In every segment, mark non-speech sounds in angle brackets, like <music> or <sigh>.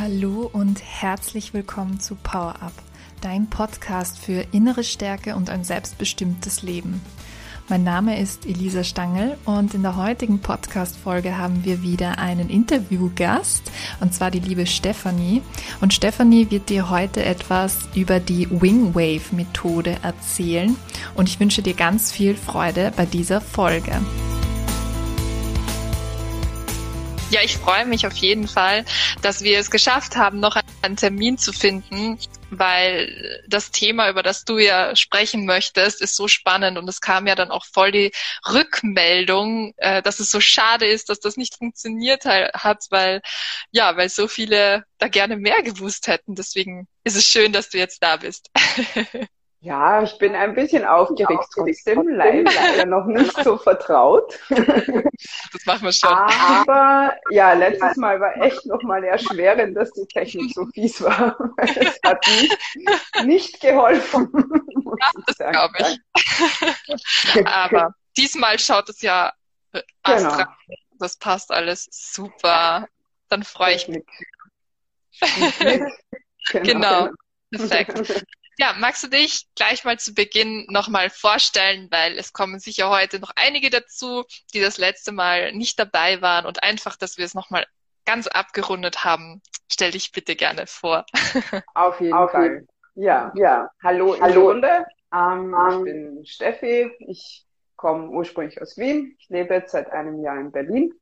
Hallo und herzlich willkommen zu Power Up, dein Podcast für innere Stärke und ein selbstbestimmtes Leben. Mein Name ist Elisa Stangl und in der heutigen Podcast-Folge haben wir wieder einen Interviewgast und zwar die liebe Stephanie. Und Stephanie wird dir heute etwas über die Wingwave-Methode erzählen und ich wünsche dir ganz viel Freude bei dieser Folge. Ich freue mich auf jeden Fall, dass wir es geschafft haben, noch einen Termin zu finden, weil das Thema, über das du ja sprechen möchtest, ist so spannend und es kam ja dann auch voll die Rückmeldung, äh, dass es so schade ist, dass das nicht funktioniert hat, weil ja, weil so viele da gerne mehr gewusst hätten. Deswegen ist es schön, dass du jetzt da bist. <laughs> Ja, ich bin ein bisschen aufgeregt trotzdem, leider <laughs> noch nicht so vertraut. Das machen wir schon. Aber ja, letztes Mal war echt nochmal erschwerend, dass die Technik so fies war. <laughs> Es hat nicht, nicht geholfen. Ja, das glaube ich. <laughs> Aber diesmal schaut es ja astral. Genau. Das passt alles super. Dann freue ich mich. Genau. genau. Perfekt. Ja, magst du dich gleich mal zu Beginn nochmal vorstellen, weil es kommen sicher heute noch einige dazu, die das letzte Mal nicht dabei waren und einfach, dass wir es nochmal ganz abgerundet haben. Stell dich bitte gerne vor. <laughs> Auf jeden Auf Fall. Ja, ja. Hallo, hallo. Runde. Ähm, ich ähm. bin Steffi. Ich komme ursprünglich aus Wien. Ich lebe jetzt seit einem Jahr in Berlin.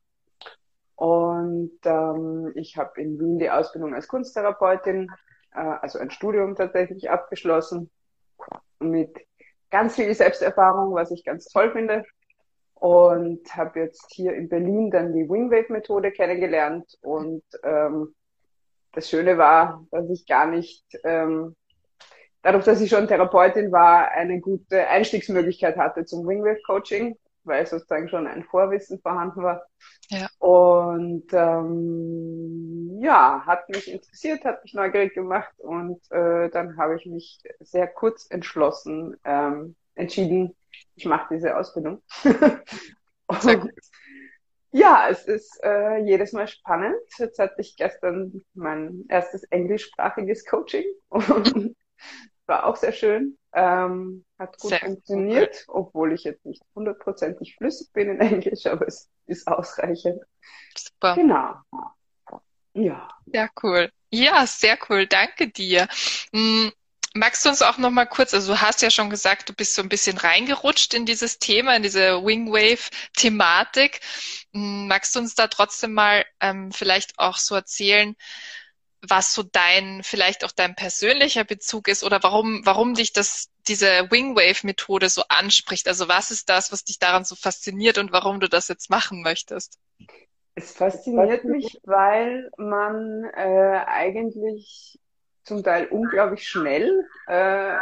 Und ähm, ich habe in Wien die Ausbildung als Kunsttherapeutin äh, also ein Studium tatsächlich abgeschlossen mit ganz viel Selbsterfahrung, was ich ganz toll finde. Und habe jetzt hier in Berlin dann die Wingwave-Methode kennengelernt. Und ähm, das Schöne war, dass ich gar nicht, ähm, dadurch, dass ich schon Therapeutin war, eine gute Einstiegsmöglichkeit hatte zum Wingwave-Coaching weil sozusagen schon ein Vorwissen vorhanden war. Ja. Und ähm, ja, hat mich interessiert, hat mich neugierig gemacht und äh, dann habe ich mich sehr kurz entschlossen, ähm, entschieden, ich mache diese Ausbildung. <laughs> und, ja, es ist äh, jedes Mal spannend. Jetzt hatte ich gestern mein erstes englischsprachiges Coaching <laughs> und war auch sehr schön. Ähm, hat gut sehr funktioniert, cool. obwohl ich jetzt nicht hundertprozentig flüssig bin in <laughs> Englisch, aber es ist ausreichend. Super. Genau. Ja. Ja, cool. Ja, sehr cool. Danke dir. Hm, magst du uns auch noch mal kurz, also du hast ja schon gesagt, du bist so ein bisschen reingerutscht in dieses Thema, in diese Wingwave-Thematik. Hm, magst du uns da trotzdem mal ähm, vielleicht auch so erzählen, was so dein, vielleicht auch dein persönlicher Bezug ist oder warum, warum dich das, diese Wingwave-Methode so anspricht. Also was ist das, was dich daran so fasziniert und warum du das jetzt machen möchtest? Es fasziniert mich, weil man äh, eigentlich zum Teil unglaublich schnell äh,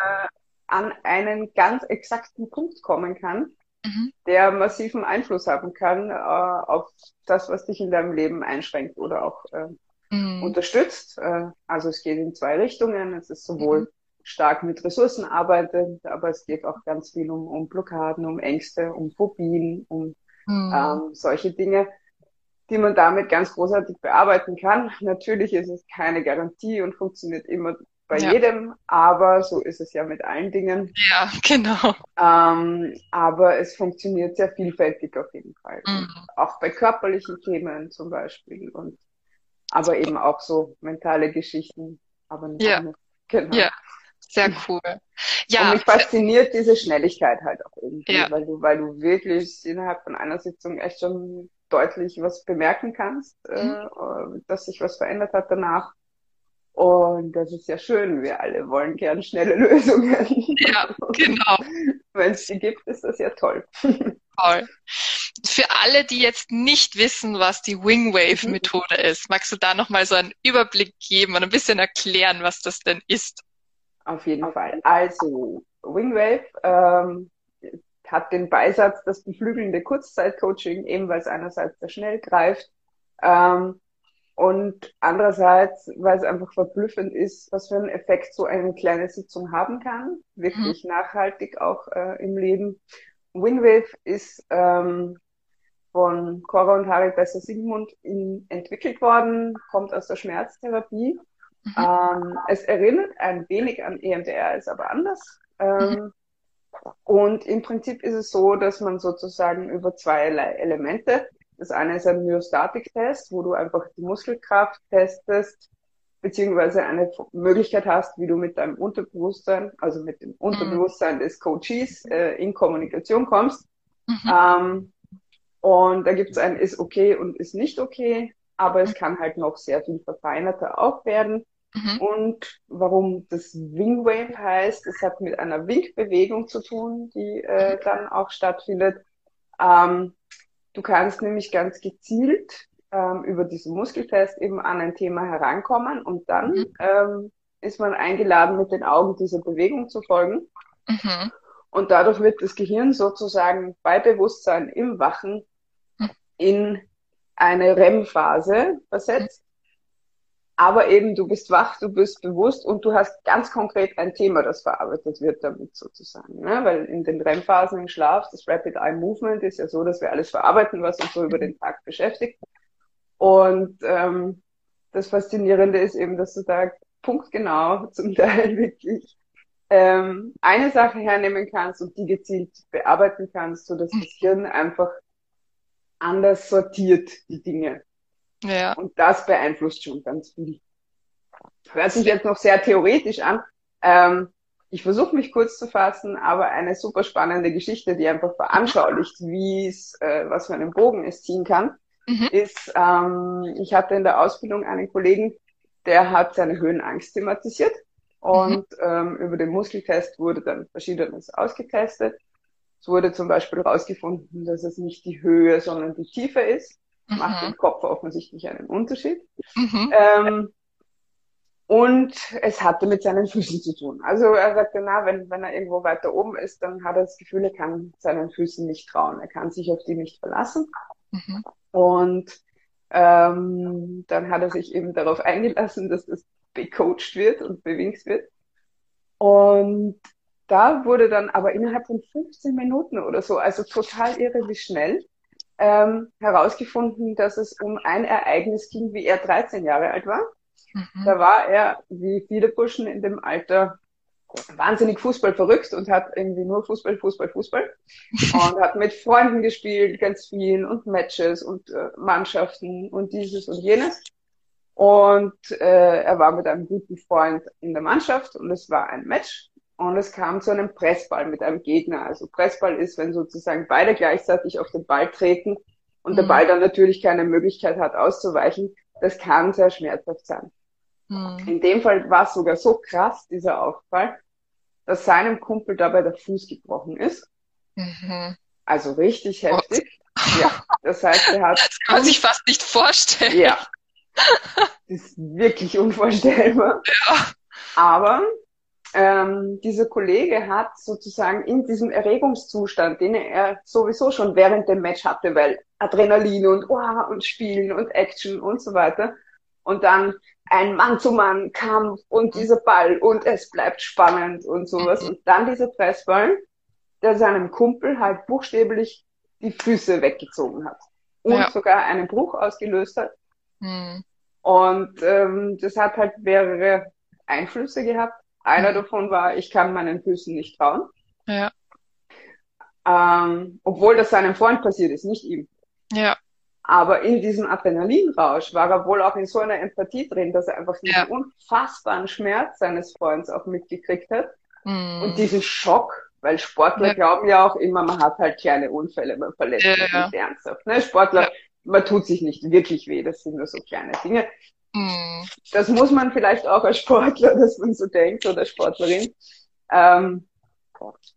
an einen ganz exakten Punkt kommen kann, mhm. der massiven Einfluss haben kann äh, auf das, was dich in deinem Leben einschränkt oder auch äh, mhm. unterstützt. Äh, also es geht in zwei Richtungen. Es ist sowohl mhm. stark mit Ressourcen arbeitet, aber es geht auch ganz viel um, um Blockaden, um Ängste, um Phobien, um mhm. ähm, solche Dinge, die man damit ganz großartig bearbeiten kann. Natürlich ist es keine Garantie und funktioniert immer bei ja. jedem, aber so ist es ja mit allen Dingen. Ja, <laughs> genau. Ähm, aber es funktioniert sehr vielfältig auf jeden Fall. Mhm. Auch bei körperlichen Themen zum Beispiel und aber eben auch so mentale Geschichten, aber nicht ja. Genau. Ja, sehr <laughs> cool. Ja. Und mich fasziniert diese Schnelligkeit halt auch irgendwie, ja. weil du, weil du wirklich innerhalb von einer Sitzung echt schon deutlich was bemerken kannst, äh, mhm. äh, dass sich was verändert hat danach. Und das ist ja schön. Wir alle wollen gern schnelle <laughs> Lösungen. Ja, genau. Wenn es die gibt, ist das ja toll. Toll. Für alle, die jetzt nicht wissen, was die Wingwave-Methode mhm. ist, magst du da nochmal so einen Überblick geben und ein bisschen erklären, was das denn ist? Auf jeden Fall. Also, Wingwave ähm, hat den Beisatz, das beflügelnde Kurzzeitcoaching, eben weil es einerseits sehr schnell greift ähm, und andererseits, weil es einfach verblüffend ist, was für einen Effekt so eine kleine Sitzung haben kann, wirklich mhm. nachhaltig auch äh, im Leben. Wingwave ist ähm, von Cora und Harry Besser Sigmund in, entwickelt worden, kommt aus der Schmerztherapie. Mhm. Ähm, es erinnert ein wenig an EMDR, ist aber anders. Ähm, mhm. Und im Prinzip ist es so, dass man sozusagen über zwei Elemente, das eine ist ein Myostatik-Test, wo du einfach die Muskelkraft testest, beziehungsweise eine Möglichkeit hast, wie du mit deinem Unterbewusstsein, also mit dem Unterbewusstsein des Coaches äh, in Kommunikation kommst. Mhm. Ähm, und da gibt es ein ist okay und ist nicht okay, aber es kann halt noch sehr viel verfeinerter auch werden. Mhm. Und warum das Wing Wave heißt, es hat mit einer Winkbewegung zu tun, die äh, dann auch stattfindet. Ähm, du kannst nämlich ganz gezielt ähm, über diesen Muskeltest eben an ein Thema herankommen und dann mhm. ähm, ist man eingeladen, mit den Augen dieser Bewegung zu folgen. Mhm. Und dadurch wird das Gehirn sozusagen bei Bewusstsein im Wachen in eine REM-Phase versetzt. Aber eben, du bist wach, du bist bewusst und du hast ganz konkret ein Thema, das verarbeitet wird damit sozusagen. Ne? Weil in den REM-Phasen im Schlaf, das Rapid Eye Movement ist ja so, dass wir alles verarbeiten, was uns so über den Tag beschäftigt. Und ähm, das Faszinierende ist eben, dass du da punktgenau zum Teil <laughs> wirklich ähm, eine Sache hernehmen kannst und die gezielt bearbeiten kannst, so dass das Hirn einfach anders sortiert die Dinge. Ja. Und das beeinflusst schon ganz viel. Hört sich jetzt noch sehr theoretisch an. Ähm, ich versuche mich kurz zu fassen, aber eine super spannende Geschichte, die einfach veranschaulicht, wie es, äh, was für einen Bogen es ziehen kann mhm. ist, ähm, ich hatte in der Ausbildung einen Kollegen, der hat seine Höhenangst thematisiert und mhm. ähm, über den Muskeltest wurde dann Verschiedenes ausgetestet. Es wurde zum Beispiel herausgefunden, dass es nicht die Höhe, sondern die Tiefe ist. Mhm. Macht im Kopf offensichtlich einen Unterschied. Mhm. Ähm, und es hatte mit seinen Füßen zu tun. Also er sagte, na, wenn, wenn er irgendwo weiter oben ist, dann hat er das Gefühl, er kann seinen Füßen nicht trauen. Er kann sich auf die nicht verlassen. Mhm. Und ähm, dann hat er sich eben darauf eingelassen, dass das becoacht wird und bewinkt wird. Und da wurde dann aber innerhalb von 15 Minuten oder so, also total irre wie schnell, ähm, herausgefunden, dass es um ein Ereignis ging, wie er 13 Jahre alt war. Mhm. Da war er, wie viele Burschen in dem Alter, wahnsinnig Fußball verrückt und hat irgendwie nur Fußball, Fußball, Fußball <laughs> und hat mit Freunden gespielt, ganz viel und Matches und äh, Mannschaften und dieses und jenes. Und äh, er war mit einem guten Freund in der Mannschaft und es war ein Match und es kam zu einem Pressball mit einem Gegner. Also Pressball ist, wenn sozusagen beide gleichzeitig auf den Ball treten und mhm. der Ball dann natürlich keine Möglichkeit hat auszuweichen. Das kann sehr schmerzhaft sein. Mhm. In dem Fall war es sogar so krass, dieser Aufprall, dass seinem Kumpel dabei der Fuß gebrochen ist. Mhm. Also richtig heftig. Oh. Ja, das heißt, er hat. <laughs> Das kann man sich fast nicht vorstellen. Ja. Das ist wirklich unvorstellbar. Ja. Aber ähm, dieser Kollege hat sozusagen in diesem Erregungszustand, den er sowieso schon während dem Match hatte, weil Adrenalin und oh, und Spielen und Action und so weiter. Und dann ein Mann-zu-Mann-Kampf und mhm. dieser Ball und es bleibt spannend und sowas. Mhm. Und dann dieser Pressball, der seinem Kumpel halt buchstäblich die Füße weggezogen hat und ja. sogar einen Bruch ausgelöst hat. Mhm. Und ähm, das hat halt mehrere Einflüsse gehabt. Einer mhm. davon war, ich kann meinen Füßen nicht trauen. Ja. Ähm, obwohl das seinem Freund passiert ist, nicht ihm. Ja. Aber in diesem Adrenalinrausch war er wohl auch in so einer Empathie drin, dass er einfach diesen ja. unfassbaren Schmerz seines Freundes auch mitgekriegt hat. Mm. Und diesen Schock, weil Sportler ja. glauben ja auch immer, man hat halt kleine Unfälle, man verletzt sich ja, nicht ernsthaft. Ne? Sportler, man tut sich nicht wirklich weh, das sind nur so kleine Dinge. Mm. Das muss man vielleicht auch als Sportler, dass man so denkt, oder Sportlerin. Ähm,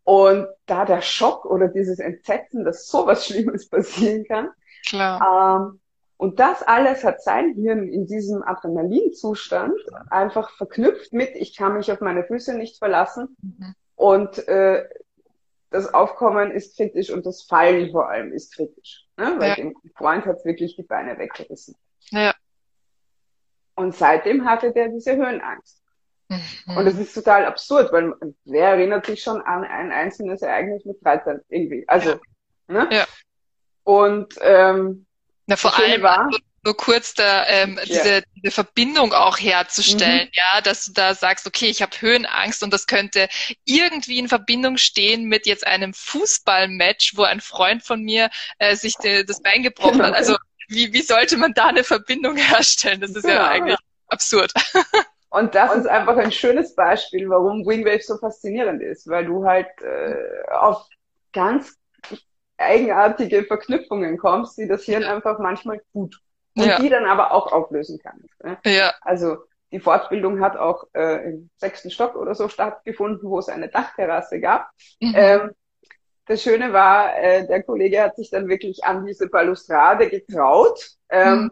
und da der Schock oder dieses Entsetzen, dass sowas Schlimmes passieren kann, Klar. Ähm, und das alles hat sein Hirn in diesem Adrenalinzustand einfach verknüpft mit, ich kann mich auf meine Füße nicht verlassen. Mhm. Und äh, das Aufkommen ist kritisch und das Fallen vor allem ist kritisch. Ne? Weil ja. dem Freund hat wirklich die Beine weggerissen. Ja. Und seitdem hatte der diese Höhenangst. Mhm. Und das ist total absurd, weil wer erinnert sich schon an ein einzelnes Ereignis mit 13 irgendwie? Also, ja. ne? Ja. Und ähm, Na, vor allem war, nur kurz da ähm, ja. diese, diese Verbindung auch herzustellen, mhm. ja, dass du da sagst, okay, ich habe Höhenangst und das könnte irgendwie in Verbindung stehen mit jetzt einem Fußballmatch, wo ein Freund von mir äh, sich de, das Bein gebrochen genau. hat. Also wie, wie sollte man da eine Verbindung <laughs> herstellen? Das ist genau. ja eigentlich absurd. <laughs> Und das ist einfach ein schönes Beispiel, warum Wingwave so faszinierend ist, weil du halt äh, auf ganz eigenartige Verknüpfungen kommst, die das Hirn einfach manchmal tut und ja. die dann aber auch auflösen kann. Ne? Ja. Also die Fortbildung hat auch äh, im sechsten Stock oder so stattgefunden, wo es eine Dachterrasse gab. Mhm. Ähm, das Schöne war, äh, der Kollege hat sich dann wirklich an diese Balustrade getraut. Ähm, mhm.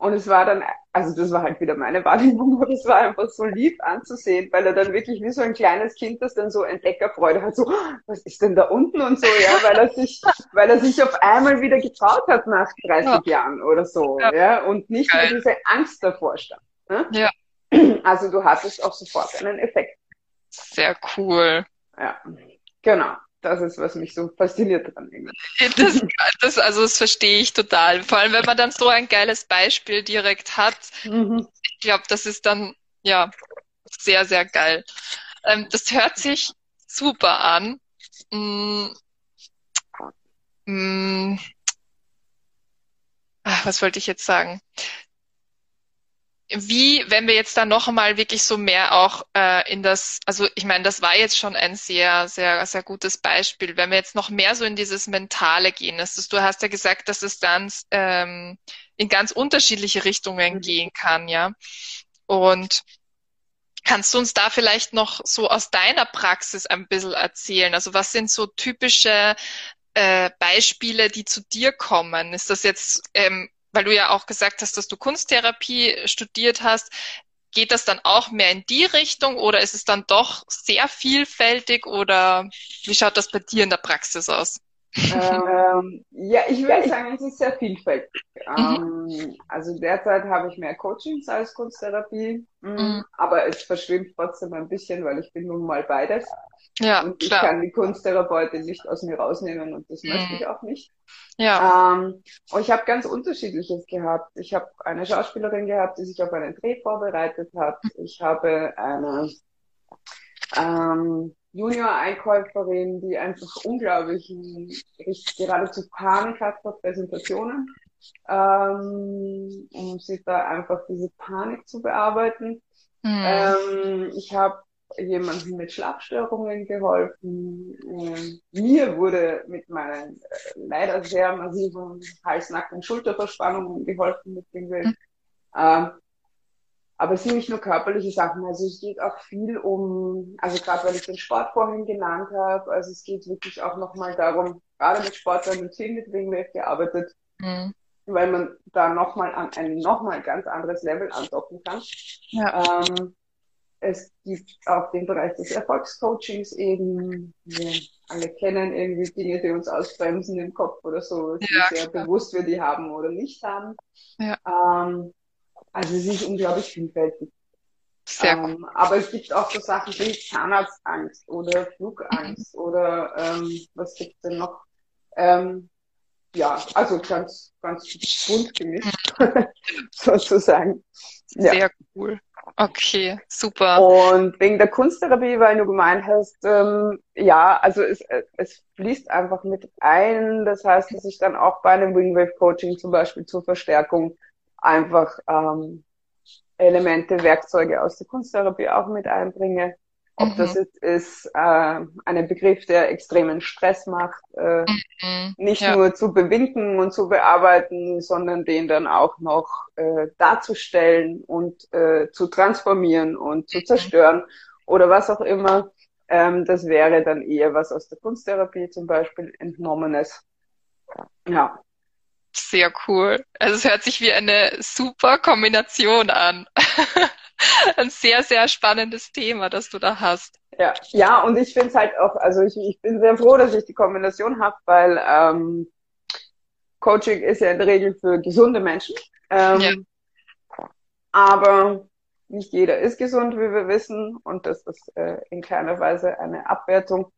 Und es war dann, also das war halt wieder meine <laughs> Wahrnehmung, aber es war einfach so lieb anzusehen, weil er dann wirklich wie so ein kleines Kind, das dann so Entdeckerfreude hat, so, oh, was ist denn da unten und so, ja, weil er sich, <laughs> weil er sich auf einmal wieder getraut hat nach 30 ja. Jahren oder so, ja, ja und nicht Geil. mehr diese Angst davor stand. Ne? Ja. <clears throat> Also du hattest auch sofort einen Effekt. Sehr cool. Ja, genau das ist, was mich so fasziniert dran. <laughs> Das, das, also das verstehe ich total. Vor allem, wenn man dann so ein geiles Beispiel direkt hat. Mhm. Ich glaube, das ist dann ja sehr, sehr geil. Ähm, das hört sich super an. Mm, mm, ach, was wollte ich jetzt sagen? Wie, wenn wir jetzt da noch einmal wirklich so mehr auch äh, in das, also ich meine, das war jetzt schon ein sehr, sehr, sehr gutes Beispiel, wenn wir jetzt noch mehr so in dieses Mentale gehen, das ist, du hast ja gesagt, dass es dann ähm, in ganz unterschiedliche Richtungen mhm. gehen kann, ja. Und kannst du uns da vielleicht noch so aus deiner Praxis ein bisschen erzählen? Also was sind so typische äh, Beispiele, die zu dir kommen? Ist das jetzt ähm, weil du ja auch gesagt hast, dass du Kunsttherapie studiert hast, geht das dann auch mehr in die Richtung oder ist es dann doch sehr vielfältig oder wie schaut das bei dir in der Praxis aus? Ähm, ja, ich würde sagen, es ist sehr vielfältig. Mhm. Ähm, also derzeit habe ich mehr Coachings als Kunsttherapie, mm, mhm. aber es verschwimmt trotzdem ein bisschen, weil ich bin nun mal beides. Ja, und klar. ich kann die Kunsttherapeutin nicht aus mir rausnehmen und das mhm. möchte ich auch nicht. Ja. Ähm, und ich habe ganz unterschiedliches gehabt. Ich habe eine Schauspielerin gehabt, die sich auf einen Dreh vorbereitet hat. Ich habe eine ähm, Junior-Einkäuferin, die einfach unglaublich geradezu Panik hat vor Präsentationen, ähm, um sich da einfach diese Panik zu bearbeiten. Mhm. Ähm, ich habe jemandem mit Schlafstörungen geholfen. Ähm, mir wurde mit meinen äh, leider sehr massiven Hals-, Nacken- und Schulterverspannungen geholfen mit dem. Mhm. Ähm, aber es sind nicht nur körperliche Sachen, also es geht auch viel um, also gerade weil ich den Sport vorhin genannt habe, also es geht wirklich auch nochmal darum, gerade mit Sportlern und viel mit Wingwave gearbeitet, mhm. weil man da nochmal an ein nochmal ganz anderes Level andocken kann. Ja. Ähm, es gibt auch den Bereich des Erfolgscoachings eben. Wir alle kennen irgendwie Dinge, die uns ausbremsen im Kopf oder so. Ja, sehr klar. bewusst, wir die haben oder nicht haben. Ja. Ähm, also es ist unglaublich vielfältig. Sehr ähm, cool. Aber es gibt auch so Sachen wie Zahnarztangst oder Flugangst mhm. oder ähm, was gibt's denn noch? Ähm, ja, also ganz, ganz bunt gemischt, <laughs> sozusagen. Ja. Sehr cool. Okay, super. Und wegen der Kunsttherapie, weil du gemeint hast, ähm, ja, also es, es fließt einfach mit ein. Das heißt, dass ich dann auch bei einem Wingwave Coaching zum Beispiel zur Verstärkung einfach ähm, Elemente, Werkzeuge aus der Kunsttherapie auch mit einbringe. Ob mhm. das jetzt ist äh, ein Begriff, der extremen Stress macht, äh, mhm. nicht ja. nur zu bewinken und zu bearbeiten, sondern den dann auch noch äh, darzustellen und äh, zu transformieren und zu mhm. zerstören oder was auch immer. Ähm, das wäre dann eher was aus der Kunsttherapie zum Beispiel entnommenes. Ja. Sehr cool. Also es hört sich wie eine super Kombination an. <laughs> Ein sehr, sehr spannendes Thema, das du da hast. Ja, ja, und ich finde es halt auch, also ich, ich bin sehr froh, dass ich die Kombination habe, weil ähm, Coaching ist ja in der Regel für gesunde Menschen. Ähm, ja. Aber nicht jeder ist gesund, wie wir wissen, und das ist äh, in keiner Weise eine Abwertung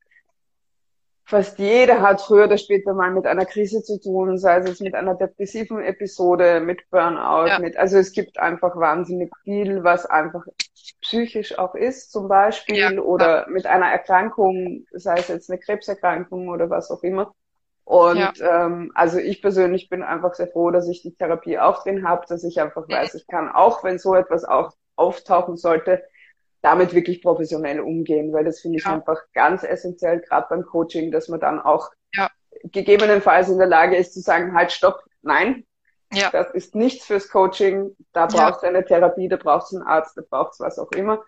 fast jeder hat früher oder später mal mit einer Krise zu tun, sei es mit einer depressiven Episode, mit Burnout, ja. mit, also es gibt einfach wahnsinnig viel, was einfach psychisch auch ist, zum Beispiel, ja. oder mit einer Erkrankung, sei es jetzt eine Krebserkrankung oder was auch immer. Und ja. ähm, also ich persönlich bin einfach sehr froh, dass ich die Therapie auch drin habe, dass ich einfach weiß, ich kann auch, wenn so etwas auch auftauchen sollte, damit wirklich professionell umgehen, weil das finde ich ja. einfach ganz essentiell, gerade beim Coaching, dass man dann auch ja. gegebenenfalls in der Lage ist zu sagen, halt, stopp, nein, ja. das ist nichts fürs Coaching, da braucht es eine Therapie, da braucht es einen Arzt, da braucht es was auch immer.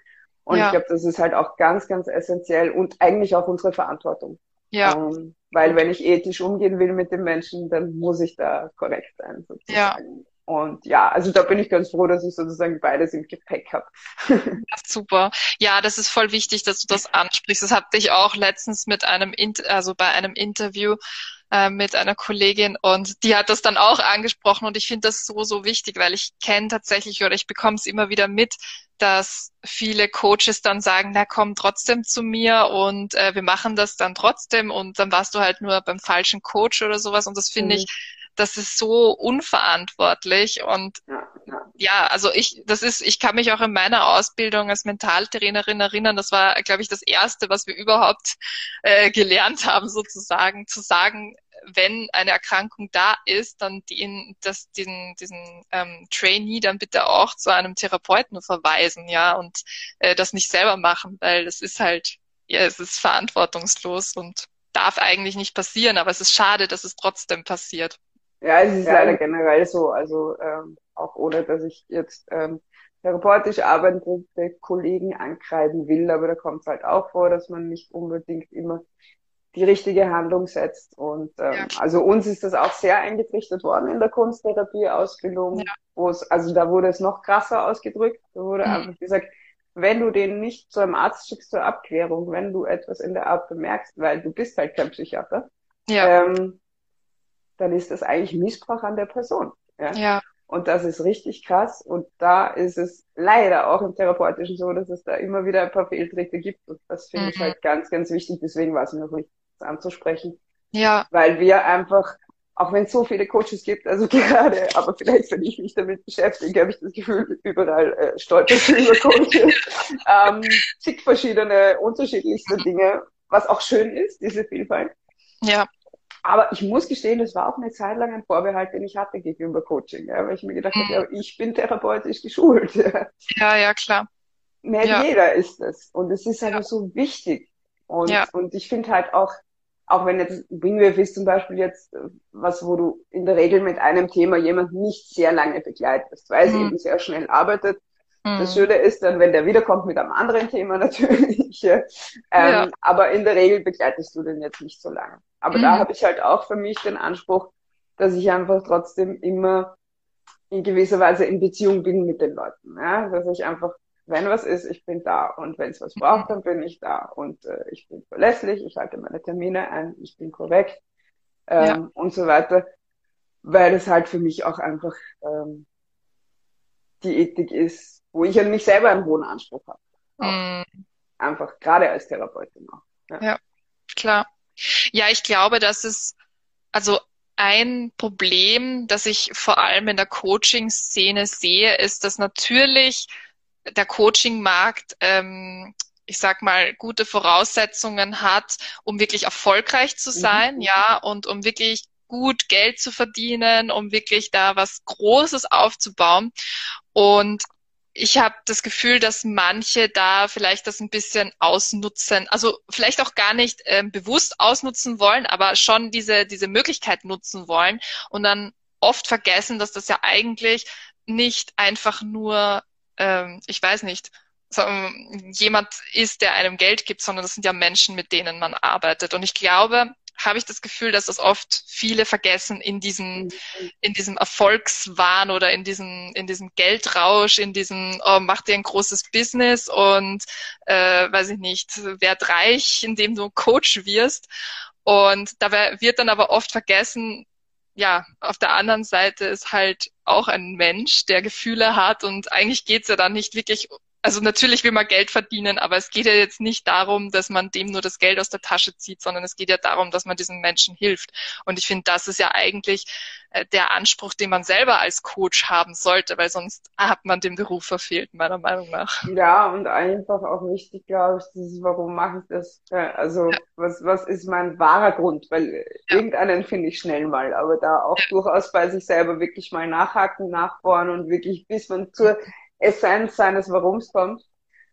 Und ich glaube, das ist halt auch ganz, ganz essentiell und eigentlich auch unsere Verantwortung. Ja. Ähm, weil wenn ich ethisch umgehen will mit den Menschen, dann muss ich da korrekt sein, sozusagen. Ja. Und ja, also da bin ich ganz froh, dass ich sozusagen beides im Gepäck habe. <laughs> ja, super. Ja, das ist voll wichtig, dass du das ansprichst. Das hatte ich auch letztens mit einem, also bei einem Interview äh, mit einer Kollegin und die hat das dann auch angesprochen und ich finde das so, so wichtig, weil ich kenne tatsächlich oder ich bekomme es immer wieder mit, dass viele Coaches dann sagen, na komm trotzdem zu mir und äh, wir machen das dann trotzdem und dann warst du halt nur beim falschen Coach oder sowas und das finde mhm. ich das ist so unverantwortlich und ja, ja. ja, also ich, das ist, ich kann mich auch in meiner Ausbildung als Mentaltrainerin erinnern, das war, glaube ich, das erste, was wir überhaupt äh, gelernt haben, sozusagen, zu sagen, wenn eine Erkrankung da ist, dann den, das, diesen, diesen ähm, Trainee dann bitte auch zu einem Therapeuten verweisen, ja, und äh, das nicht selber machen, weil das ist halt, ja, es ist verantwortungslos und darf eigentlich nicht passieren, aber es ist schade, dass es trotzdem passiert. Ja, es ist ja. leider generell so. Also ähm, auch ohne, dass ich jetzt ähm, therapeutisch arbeitende Kollegen ankreiden will, aber da kommt es halt auch vor, dass man nicht unbedingt immer die richtige Handlung setzt. Und ähm, ja. also uns ist das auch sehr eingetrichtert worden in der Kunsttherapie-Ausbildung, ja. wo es, also da wurde es noch krasser ausgedrückt. Da wurde mhm. einfach gesagt, wenn du den nicht zu einem Arzt schickst zur Abklärung, wenn du etwas in der Art bemerkst, weil du bist halt kein Psychiater, ja. ähm, dann ist das eigentlich Missbrauch an der Person. Ja. ja. Und das ist richtig krass. Und da ist es leider auch im Therapeutischen so, dass es da immer wieder ein paar Fehltritte gibt. Und das finde mhm. ich halt ganz, ganz wichtig. Deswegen war es mir auch wichtig, das anzusprechen. Ja. Weil wir einfach, auch wenn es so viele Coaches gibt, also <laughs> gerade, aber vielleicht, wenn ich mich damit beschäftige, habe ich das Gefühl, überall äh, stolper <laughs> über Coaches. ähm, zig verschiedene, unterschiedlichste Dinge, was auch schön ist, diese Vielfalt. Ja. Aber ich muss gestehen, das war auch eine Zeit lang ein Vorbehalt, den ich hatte gegenüber Coaching, ja, weil ich mir gedacht mhm. habe, ja, ich bin therapeutisch geschult. <laughs> Ja, ja, ja klar. Nicht ja. jeder ist es. Und es ist aber ja. so wichtig. Und, und ich finde halt auch, auch wenn jetzt Wingwave ist zum Beispiel jetzt was, wo du in der Regel mit einem Thema jemanden nicht sehr lange begleitest, weil mhm. es eben sehr schnell arbeitet. Mhm. Das Schöne ist dann, wenn der wiederkommt mit einem anderen Thema <laughs> natürlich. Ähm, ja. Aber in der Regel begleitest du den jetzt nicht so lange. Aber mhm. da habe ich halt auch für mich den Anspruch, dass ich einfach trotzdem immer in gewisser Weise in Beziehung bin mit den Leuten. Ja? Dass ich einfach, wenn was ist, ich bin da. Und wenn es was braucht, dann bin ich da. Und äh, ich bin verlässlich, ich halte meine Termine ein, ich bin korrekt ähm, ja. und so weiter. Weil es halt für mich auch einfach ähm, die Ethik ist, wo ich an mich selber einen hohen Anspruch habe. Mhm. Einfach, gerade als Therapeutin auch. Ja. ja, klar. Ja, ich glaube, dass es, also ein Problem, das ich vor allem in der Coaching-Szene sehe, ist, dass natürlich der Coaching-Markt, ähm, ich sag mal, gute Voraussetzungen hat, um wirklich erfolgreich zu mhm. sein, mhm. ja, und um wirklich gut Geld zu verdienen, um wirklich da was Großes aufzubauen. Und ich habe das Gefühl, dass manche da vielleicht das ein bisschen ausnutzen, also vielleicht auch gar nicht ähm, bewusst ausnutzen wollen, aber schon diese, diese Möglichkeit nutzen wollen und dann oft vergessen, dass das ja eigentlich nicht einfach nur, ähm, ich weiß nicht, jemand ist, der einem Geld gibt, sondern das sind ja Menschen, mit denen man arbeitet. Und ich glaube, habe ich das Gefühl, dass das oft viele vergessen in diesem, in diesem Erfolgswahn oder in diesem, in diesem Geldrausch, in diesem, oh, mach dir ein großes Business und, äh, weiß ich nicht, werd reich, indem du Coach wirst. Und dabei wird dann aber oft vergessen, ja, auf der anderen Seite ist halt auch ein Mensch, der Gefühle hat und eigentlich geht's ja dann nicht wirklich also natürlich will man Geld verdienen, aber es geht ja jetzt nicht darum, dass man dem nur das Geld aus der Tasche zieht, sondern es geht ja darum, dass man diesen Menschen hilft. Und ich finde, das ist ja eigentlich äh, der Anspruch, den man selber als Coach haben sollte, weil sonst hat man den Beruf verfehlt, meiner Meinung nach. Ja, und einfach auch wichtig, glaube ich, dieses, warum mache ich das? Also ja. was, was ist mein wahrer Grund? Weil ja. irgendeinen finde ich schnell mal, aber da auch ja. durchaus bei sich selber wirklich mal nachhaken, nachbohren und wirklich, bis man zur Essenz seines Warums kommt.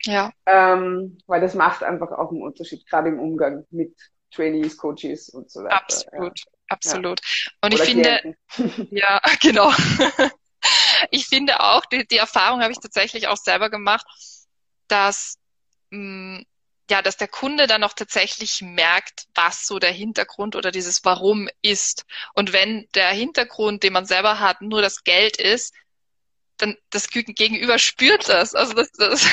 Ja. Ähm, weil das macht einfach auch einen Unterschied, gerade im Umgang mit Trainees, Coaches und so weiter. Absolut, ja. absolut. Und Oder ich finde, <laughs> ja, <laughs> genau. ich finde auch, die, die Erfahrung habe ich tatsächlich auch selber gemacht, dass mh, mm, ja, dass der Kunde dann auch tatsächlich merkt, was so der Hintergrund oder dieses Warum ist. Und wenn der Hintergrund, den man selber hat, nur das Geld ist, dann das Gegenüber spürt das. Also das, das,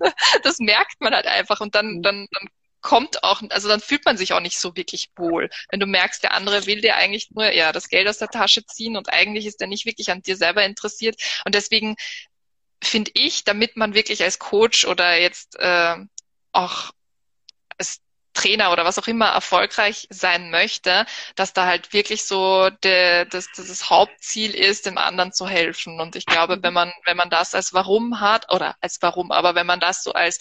<laughs> das merkt man halt einfach und dann, mhm. dann, dann kommt auch, also dann fühlt man sich auch nicht so wirklich wohl. Wenn du merkst, der andere will dir eigentlich nur ja das Geld aus der Tasche ziehen und eigentlich ist er nicht wirklich an dir selber interessiert. Und deswegen finde ich, damit man wirklich als Coach oder jetzt äh, auch Trainer oder was auch immer erfolgreich sein möchte, dass da halt wirklich so de, das, das Hauptziel ist, dem anderen zu helfen. Und ich glaube, wenn man, wenn man das als Warum hat, oder als Warum, aber wenn man das so als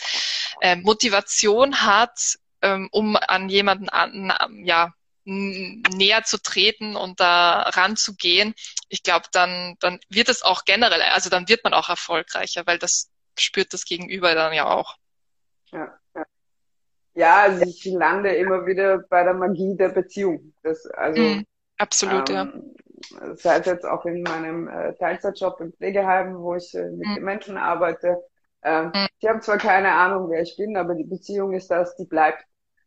äh, Motivation hat, ähm, um an jemanden an, ja, näher zu treten und da ranzugehen, ich glaube, dann, dann wird es auch generell, also dann wird man auch erfolgreicher, weil das spürt das Gegenüber dann ja auch. Ja, ja. Ja, also ich lande immer wieder bei der Magie der Beziehung. Das, also, mm, absolut, ähm, ja. Sei es jetzt auch in meinem äh, Teilzeitjob im Pflegeheim, wo ich äh, mit mm. den Menschen arbeite. Ähm, mm. Die haben zwar keine Ahnung, wer ich bin, aber die Beziehung ist das, die bleibt.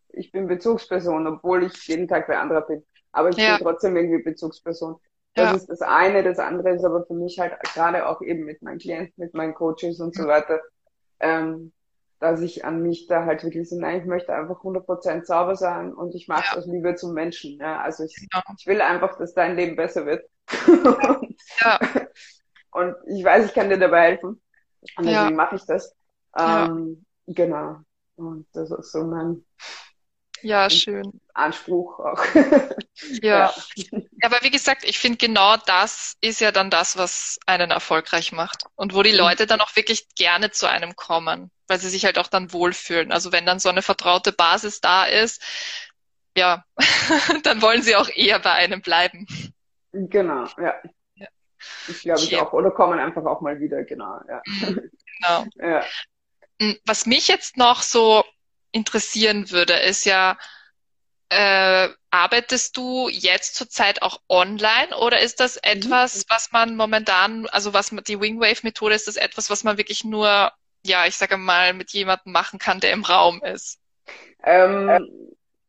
Ich bin Bezugsperson, obwohl ich jeden Tag bei anderer bin. Aber ich ja. bin trotzdem irgendwie Bezugsperson. Das ja. ist das eine. Das andere ist aber für mich halt gerade auch eben mit meinen Klienten, mit meinen Coaches und so weiter. Ähm, dass ich an mich da halt wirklich so, nein, ich möchte einfach 100% sauber sein und ich mag ja. das Liebe zum Menschen. Ja? Also ich, ja. ich will einfach, dass dein Leben besser wird. ja. <laughs> Und ich weiß, ich kann dir dabei helfen. Und deswegen ja. mache ich das. Ähm, genau. Und das ist so mein ja, schön. Anspruch auch. ja. ja. Aber wie gesagt, ich finde genau das ist ja dann das, was einen erfolgreich macht. Und wo die mhm. Leute dann auch wirklich gerne zu einem kommen, weil sie sich halt auch dann wohlfühlen. Also wenn dann so eine vertraute Basis da ist, ja, <laughs> dann wollen sie auch eher bei einem bleiben. Genau, ja. ja. Ich glaube ich auch. Oder kommen einfach auch mal wieder, genau, ja. Genau. ja. Hm, was mich jetzt noch so interessieren würde, ist ja, äh, arbeitest du jetzt zurzeit auch online oder ist das mhm. etwas, was man momentan, also was die Wingwave-Methode, ist das etwas, was man wirklich nur, ja, ich sage mal, mit jemandem machen kann, der im Raum ist? Ähm,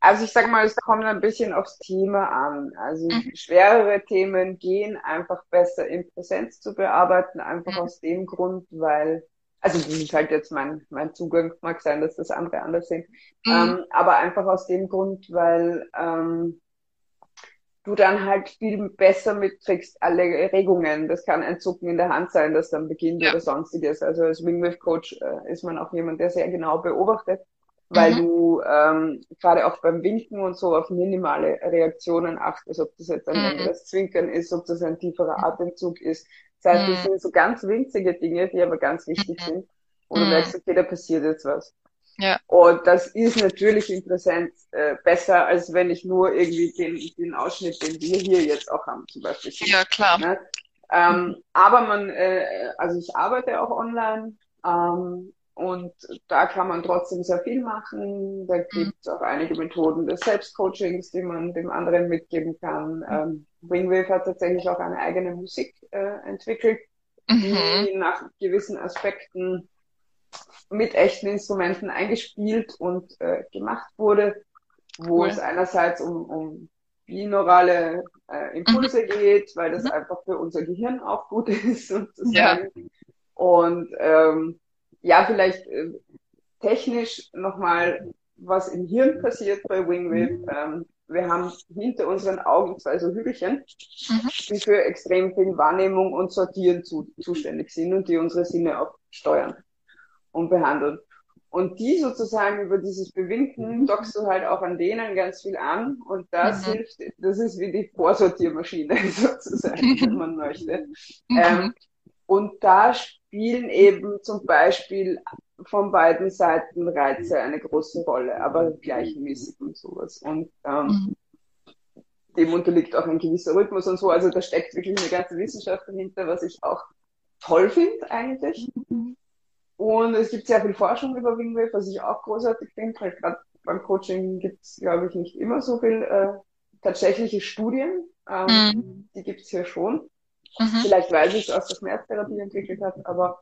also ich sage mal, es kommt ein bisschen aufs Thema an. Also mhm. schwerere Themen gehen einfach besser in Präsenz zu bearbeiten, einfach mhm. aus dem Grund, weil also das ist halt jetzt mein, mein Zugang, mag sein, dass das andere anders sind. Mhm. Ähm, aber einfach aus dem Grund, weil ähm, du dann halt viel besser mitkriegst, alle Regungen. Das kann ein Zucken in der Hand sein, das dann beginnt ja. oder sonstiges. Also als Wingwave Coach äh, ist man auch jemand, der sehr genau beobachtet, weil mhm. du ähm, gerade auch beim Winken und so auf minimale Reaktionen achtest, ob das jetzt ein mhm. längeres Zwinkern ist, ob das ein tieferer Atemzug ist, das heißt, das mhm. sind so ganz winzige Dinge, die aber ganz wichtig mhm. sind. Und du merkst, okay, da passiert jetzt was. Ja. Und das ist natürlich interessant äh, besser, als wenn ich nur irgendwie den, den Ausschnitt, den wir hier jetzt auch haben, zum Beispiel. Ja, klar. Ne? Ähm, mhm. Aber man, äh, also ich arbeite auch online ähm, und da kann man trotzdem sehr viel machen. Da gibt es auch einige Methoden des Selbstcoachings, die man dem anderen mitgeben kann. Ähm, Wingwave hat tatsächlich auch eine eigene Musik äh, entwickelt, mhm. die nach gewissen Aspekten mit echten Instrumenten eingespielt und äh, gemacht wurde, wo cool. es einerseits um, um binaurale äh, Impulse mhm. geht, weil das mhm. einfach für unser Gehirn auch gut <laughs> ist sozusagen. Ja. Und ähm, ja, vielleicht äh, technisch nochmal, was im Hirn passiert bei Wingwave. Mhm. Ähm, wir haben hinter unseren Augen zwei so Hügelchen, mhm. die für extrem viel Wahrnehmung und Sortieren zu, zuständig sind und die unsere Sinne auch steuern. und behandeln. Und die sozusagen über dieses Bewinken mhm. dockst du halt auch an denen ganz viel an und das mhm. hilft, das ist wie die Vorsortiermaschine <laughs> sozusagen, wenn man möchte. Mhm. Ähm, und da spielen eben zum Beispiel von beiden Seiten Reize eine große Rolle, aber gleichmäßig und sowas. Und ähm, mhm. dem unterliegt auch ein gewisser Rhythmus und so. Also da steckt wirklich eine ganze Wissenschaft dahinter, was ich auch toll finde eigentlich. Mhm. Und es gibt sehr viel Forschung über Wingwave, was ich auch großartig finde, weil gerade beim Coaching gibt es, glaube ich, nicht immer so viel äh, tatsächliche Studien. Ähm, mhm. Die gibt es hier schon. Mhm. Vielleicht weil sich es aus der Schmerztherapie entwickelt hat, aber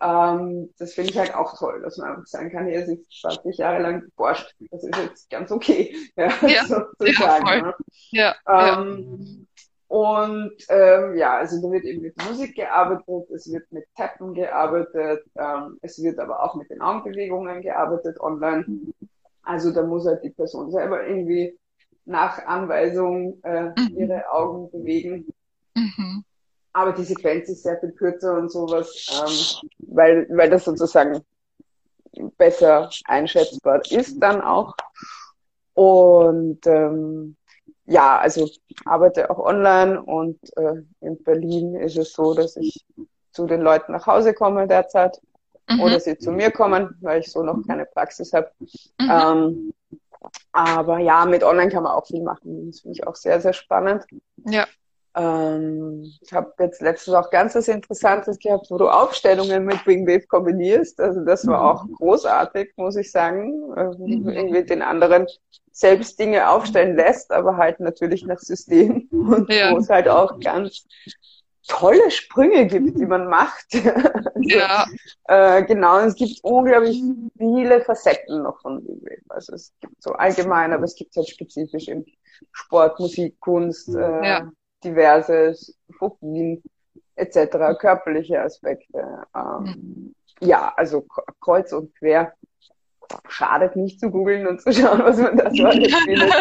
ähm, das finde ich halt auch toll, dass man einfach sagen kann, hier ist 20 Jahre lang geforscht, das ist jetzt ganz okay, <laughs> ja, ja, sozusagen. Ja, ne? ja, ähm, Und ähm, ja, also da wird eben mit Musik gearbeitet, es wird mit Tappen gearbeitet, ähm, es wird aber auch mit den Augenbewegungen gearbeitet online. Also da muss halt die Person selber irgendwie nach Anweisung äh, mhm. ihre Augen bewegen. Mhm aber die Sequenz ist sehr viel kürzer und sowas, ähm, weil, weil das sozusagen besser einschätzbar ist dann auch. Und ähm, ja, also arbeite auch online und äh, in Berlin ist es so, dass ich zu den Leuten nach Hause komme derzeit mhm. oder sie zu mir kommen, weil ich so noch keine Praxis habe. Mhm. Ähm, aber ja, mit Online kann man auch viel machen. Das finde ich auch sehr, sehr spannend. Ja. Ähm, ich habe jetzt letztens auch ganz was Interessantes gehabt, wo du Aufstellungen mit Wingwave kombinierst. Also das war auch mhm. großartig, muss ich sagen. Mhm. Irgendwie den anderen selbst Dinge aufstellen lässt, aber halt natürlich nach System <laughs> und ja. wo es halt auch ganz tolle Sprünge gibt, die man macht. <laughs> also, ja. Äh, genau, es gibt unglaublich viele Facetten noch von Wingwave. Also es gibt so allgemein, aber es gibt halt spezifisch im Sport, Musik, Kunst, äh, ja diverses Phobien etc., körperliche Aspekte. Ähm. Ja, also kreuz und quer. Schadet nicht zu googeln und zu schauen, was man da so alles <laughs> findet.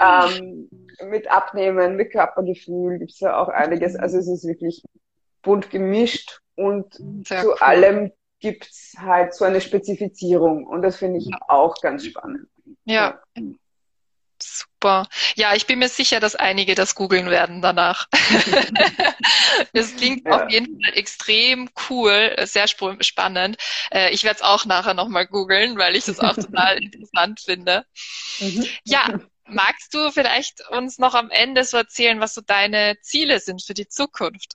ähm, mit Abnehmen, mit Körpergefühl gibt's ja auch einiges. Also es ist wirklich bunt gemischt und Sehr zu cool. allem gibt's halt so eine Spezifizierung und das finde ich auch ganz spannend. Ja. ja. Super. Ja, ich bin mir sicher, dass einige das googeln werden danach. <laughs> das klingt ja. auf jeden Fall extrem cool, sehr spannend. Äh, ich werde es auch nachher nochmal googeln, weil ich das auch total <laughs> interessant finde. Mhm. Ja, magst du vielleicht uns noch am Ende so erzählen, was so deine Ziele sind für die Zukunft?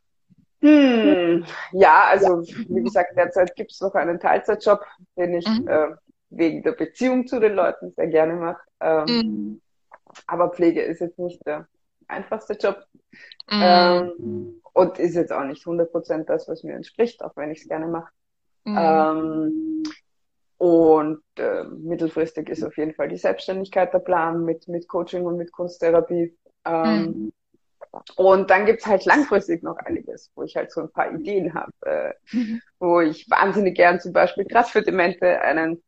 Hm, ja, also wie gesagt, derzeit gibt es noch einen Teilzeitjob, den ich mhm. äh, wegen der Beziehung zu den Leuten sehr gerne mache. Ähm, mhm. Aber Pflege ist jetzt nicht der einfachste Job. Mhm. Ähm, und ist jetzt auch nicht 100% das, was mir entspricht, auch wenn ich es gerne mache. Mhm. Ähm, und äh, mittelfristig ist auf jeden Fall die Selbstständigkeit der Plan mit, mit Coaching und mit Kunsttherapie. Ähm, mhm. Und dann gibt's halt langfristig noch einiges, wo ich halt so ein paar Ideen habe, äh, mhm. wo ich wahnsinnig gern zum Beispiel gerade für Demente einen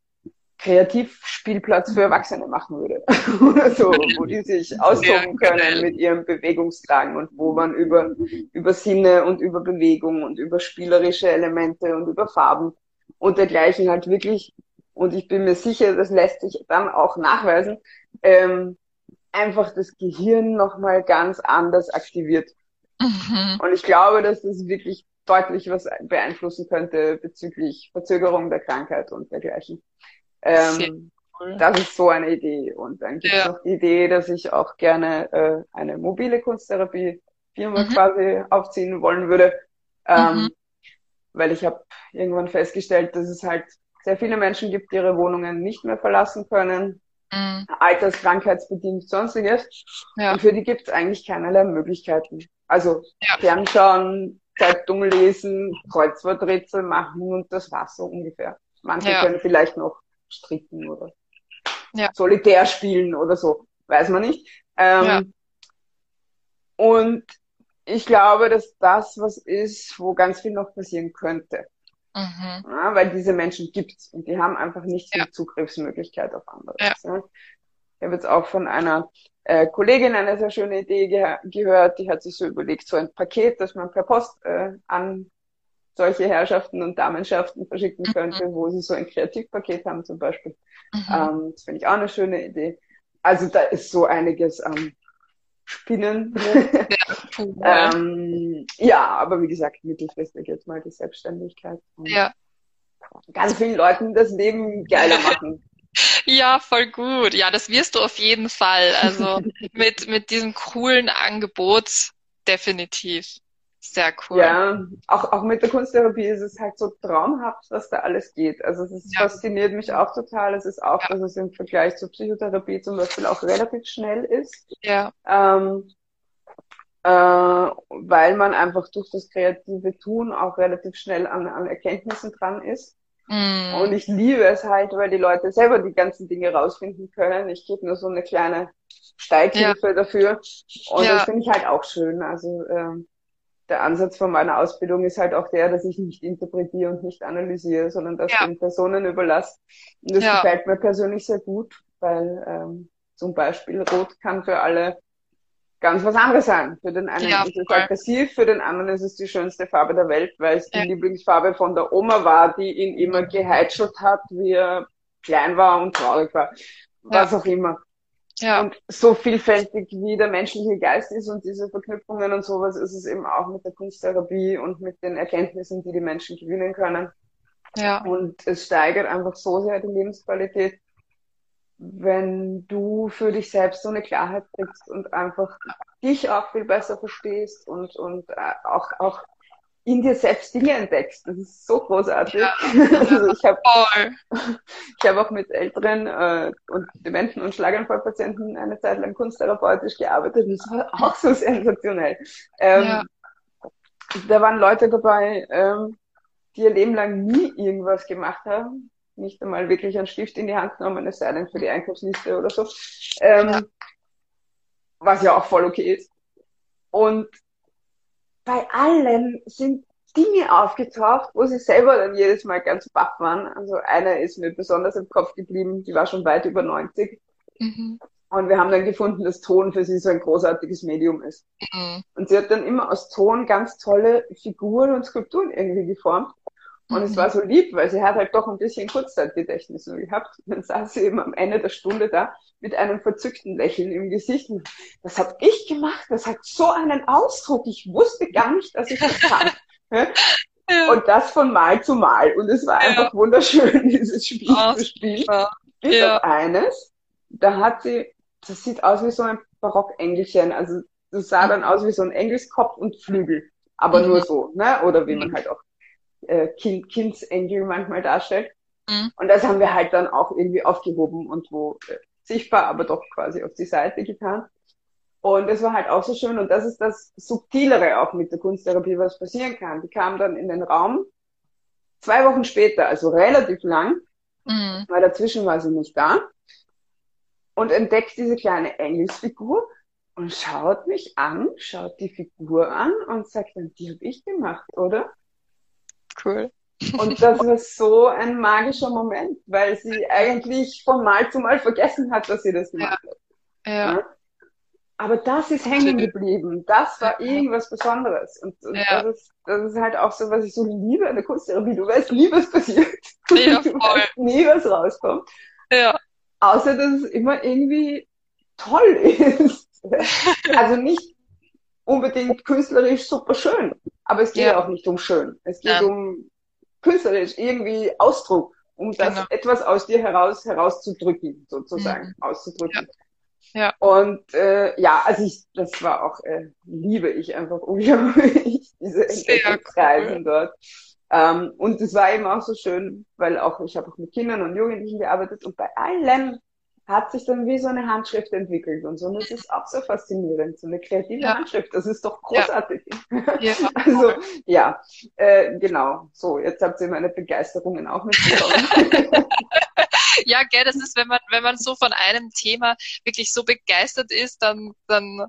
Kreativspielplatz für Erwachsene machen würde. <laughs> so, wo die sich austoben können mit ihrem Bewegungsdrang und wo man über, über Sinne und über Bewegung und über spielerische Elemente und über Farben und dergleichen halt wirklich, und ich bin mir sicher, das lässt sich dann auch nachweisen, ähm, einfach das Gehirn nochmal ganz anders aktiviert. Mhm. Und ich glaube, dass das wirklich deutlich was beeinflussen könnte bezüglich Verzögerung der Krankheit und dergleichen. Ähm, cool. Das ist so eine Idee. Und dann gibt es ja. noch die Idee, dass ich auch gerne äh, eine mobile Kunsttherapie-Firma mhm. quasi aufziehen wollen würde. Ähm, mhm. Weil ich habe irgendwann festgestellt, dass es halt sehr viele Menschen gibt, die ihre Wohnungen nicht mehr verlassen können. Mhm. Alterskrankheitsbedingt sonstiges. Ja. Und für die gibt es eigentlich keinerlei Möglichkeiten. Also ja. Fernschauen, Zeitung lesen, Kreuzworträtsel machen und das war's so ungefähr. Manche ja. können vielleicht noch stricken oder ja. Solitär spielen oder so. Weiß man nicht. Ähm, ja. Und ich glaube, dass das was ist, wo ganz viel noch passieren könnte. Mhm. Ja, weil diese Menschen gibt's und die haben einfach nicht ja. Zugriffsmöglichkeit auf anderes. Ja. Ja. Ich habe jetzt auch von einer äh, Kollegin eine sehr schöne Idee ge gehört, die hat sich so überlegt, so ein Paket, das man per Post äh, an solche Herrschaften und Damenschaften verschicken mhm. könnte, wo sie so ein Kreativpaket haben zum Beispiel. Mhm. Ähm, das finde ich auch eine schöne Idee. Also da ist so einiges am Spinnen. Ja, <laughs> ähm, ja, aber wie gesagt, mittelfristig jetzt mal die Selbstständigkeit. ja. Ganz vielen Leuten das Leben geiler <laughs> machen. Ja, voll gut. Ja, das wirst du auf jeden Fall. Also <laughs> mit, mit diesem coolen Angebot definitiv. Sehr cool. Ja, auch, auch mit der Kunsttherapie ist es halt so traumhaft, was da alles geht. Also es ist, ja. fasziniert mich auch total. Es ist auch, ja. dass es im Vergleich zur Psychotherapie zum Beispiel auch relativ schnell ist. Ja. Ähm, äh, weil man einfach durch das kreative Tun auch relativ schnell an, an Erkenntnissen dran ist. Mm. Und ich liebe es halt, weil die Leute selber die ganzen Dinge rausfinden können. Ich gebe nur so eine kleine Steighilfe ja. dafür. Und ja. das finde ich halt auch schön. Also ähm, der Ansatz von meiner Ausbildung ist halt auch der, dass ich nicht interpretiere und nicht analysiere, sondern das ja. den Personen überlasse. Und das ja. gefällt mir persönlich sehr gut, weil ähm, zum Beispiel Rot kann für alle ganz was anderes sein. Für den einen ja, ist es aggressiv, für den anderen ist es die schönste Farbe der Welt, weil es die Lieblingsfarbe von der Oma war, die ihn immer geheitschelt hat, wie er klein war und traurig war. Was auch immer. Ja. Und so vielfältig wie der menschliche Geist ist und diese Verknüpfungen und sowas ist es eben auch mit der Kunsttherapie und mit den Erkenntnissen, die die Menschen gewinnen können. Ja. Und es steigert einfach so sehr die Lebensqualität, wenn du für dich selbst so eine Klarheit kriegst und einfach dich auch viel besser verstehst und, und äh, auch, auch in dir selbst Dinge entdeckst. Das ist so großartig. Ja, <laughs> also ich habe <laughs> ich hab auch mit älteren äh, und Dementen und Schlaganfallpatienten eine Zeit lang kunsttherapeutisch gearbeitet. Das war <laughs> auch so sensationell. Ähm, ja. Da waren Leute dabei, ähm, die ihr Leben lang nie irgendwas gemacht haben. Nicht einmal wirklich einen Stift in die Hand genommen, es sei denn für die Einkaufsliste oder so. Ähm, ja. Was ja auch voll okay ist. Und bei allen sind Dinge aufgetaucht, wo sie selber dann jedes Mal ganz baff waren. Also eine ist mir besonders im Kopf geblieben, die war schon weit über 90. Mhm. Und wir haben dann gefunden, dass Ton für sie so ein großartiges Medium ist. Mhm. Und sie hat dann immer aus Ton ganz tolle Figuren und Skulpturen irgendwie geformt. Und mhm. es war so lieb, weil sie hat halt doch ein bisschen Kurzzeitgedächtnis gehabt. Und dann saß sie eben am Ende der Stunde da mit einem verzückten Lächeln im Gesicht. Und das habe ich gemacht. Das hat so einen Ausdruck. Ich wusste gar nicht, dass ich das kann. <laughs> ja. Und das von Mal zu Mal. Und es war ja. einfach wunderschön, <laughs> dieses Spiel oh, zu spielen. Bis ja. auf eines, da hat sie, das sieht aus wie so ein Barockengelchen. Also das sah dann aus wie so ein Engelskopf und Flügel. Aber mhm. nur so, ne? Oder wie man mhm. halt auch äh, kind, Kindsengel manchmal darstellt. Mhm. Und das haben wir halt dann auch irgendwie aufgehoben und wo äh, sichtbar, aber doch quasi auf die Seite getan. Und es war halt auch so schön. Und das ist das Subtilere auch mit der Kunsttherapie, was passieren kann. Die kam dann in den Raum zwei Wochen später, also relativ lang, mhm. weil dazwischen war sie nicht da, und entdeckt diese kleine Engelsfigur und schaut mich an, schaut die Figur an und sagt dann, die habe ich gemacht, oder? Cool. Und das war so ein magischer Moment, weil sie eigentlich von Mal zu Mal vergessen hat, dass sie das gemacht ja. hat. Ja. ja. Aber das ist hängen geblieben. Das war irgendwas Besonderes. Und, und ja. das, ist, das ist halt auch so, was ich so liebe an der Kunsttherapie. Du weißt nie, was passiert. Ja, <laughs> du weißt nie, was rauskommt. Ja. Außer, dass es immer irgendwie toll <laughs> ist. also nicht unbedingt künstlerisch super schön. Aber es geht ja, auch nicht um schön. Es geht ja. um künstlerisch irgendwie Ausdruck, um das genau. etwas aus dir heraus herauszudrücken, sozusagen, mhm. auszudrücken. Ja. Und äh, ja, also ich, das war auch, äh, liebe ich einfach unglaublich, <laughs> diese Entdeckungsreisen cool. dort. Ähm, und es war eben auch so schön, weil auch ich habe auch mit Kindern und Jugendlichen gearbeitet und bei allem hat sich dann wie so eine Handschrift entwickelt und so. Und das ist auch so faszinierend, so eine kreative ja. Handschrift. Das ist doch großartig. Ja. <laughs> also, ja, äh, genau. So, jetzt habt ihr meine Begeisterungen auch mitbekommen. <laughs> ja, gell, das ist, wenn man, wenn man so von einem Thema wirklich so begeistert ist, dann, dann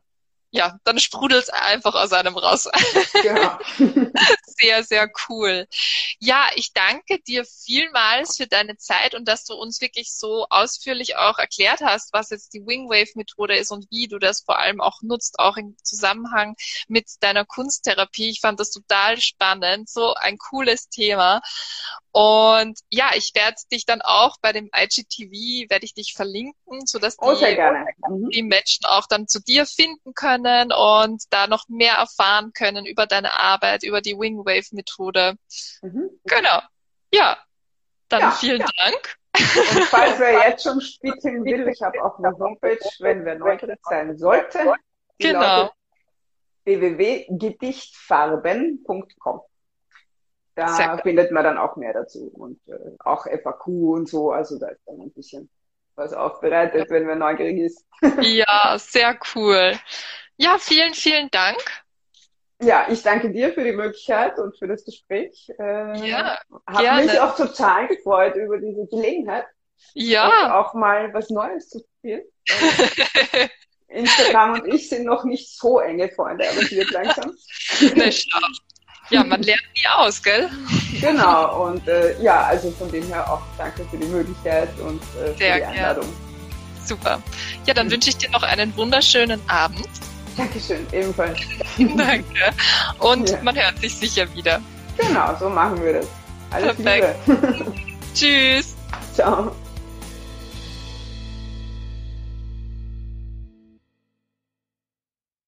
ja, dann sprudelt es einfach aus einem raus. Genau. <laughs> sehr, sehr cool. Ja, ich danke dir vielmals für deine Zeit und dass du uns wirklich so ausführlich auch erklärt hast, was jetzt die Wingwave-Methode ist und wie du das vor allem auch nutzt, auch im Zusammenhang mit deiner Kunsttherapie. Ich fand das total spannend, so ein cooles Thema. Und ja, ich werde dich dann auch bei dem IGTV, werde ich dich verlinken, sodass oh, die, die Menschen auch dann zu dir finden können und da noch mehr erfahren können über deine Arbeit, über die Wingwave-Methode. Mhm. Genau. Ja, dann ja, vielen ja. Dank. Und falls wer <laughs> jetzt schon spielen will, ich habe auch eine Homepage, wenn wer neugierig sein sollte. Genau. www.gedichtfarben.com. Da findet man dann auch mehr dazu und äh, auch FAQ und so. Also da ist dann ein bisschen was aufbereitet, wenn man neugierig ist. ja, sehr cool. Ja, vielen, vielen Dank. Ja, ich danke dir für die Möglichkeit und für das Gespräch. Äh, ja, Habe mich auch total gefreut über diese Gelegenheit. Ja. auch mal was Neues zu spielen. <laughs> Instagram und ich sind noch nicht so enge Freunde, aber es wird langsam. Ja, man lernt nie aus, gell? Genau, und äh, ja, also von dem her auch danke für die Möglichkeit und äh, für die Einladung. Gern. Super. Ja, dann wünsche ich dir noch einen wunderschönen Abend. Dankeschön, ebenfalls. <laughs> Danke. Und ja. man hört sich sicher wieder. Genau, so machen wir das. Alles Perfekt. Liebe. <laughs> <laughs> Tschüss. Ciao.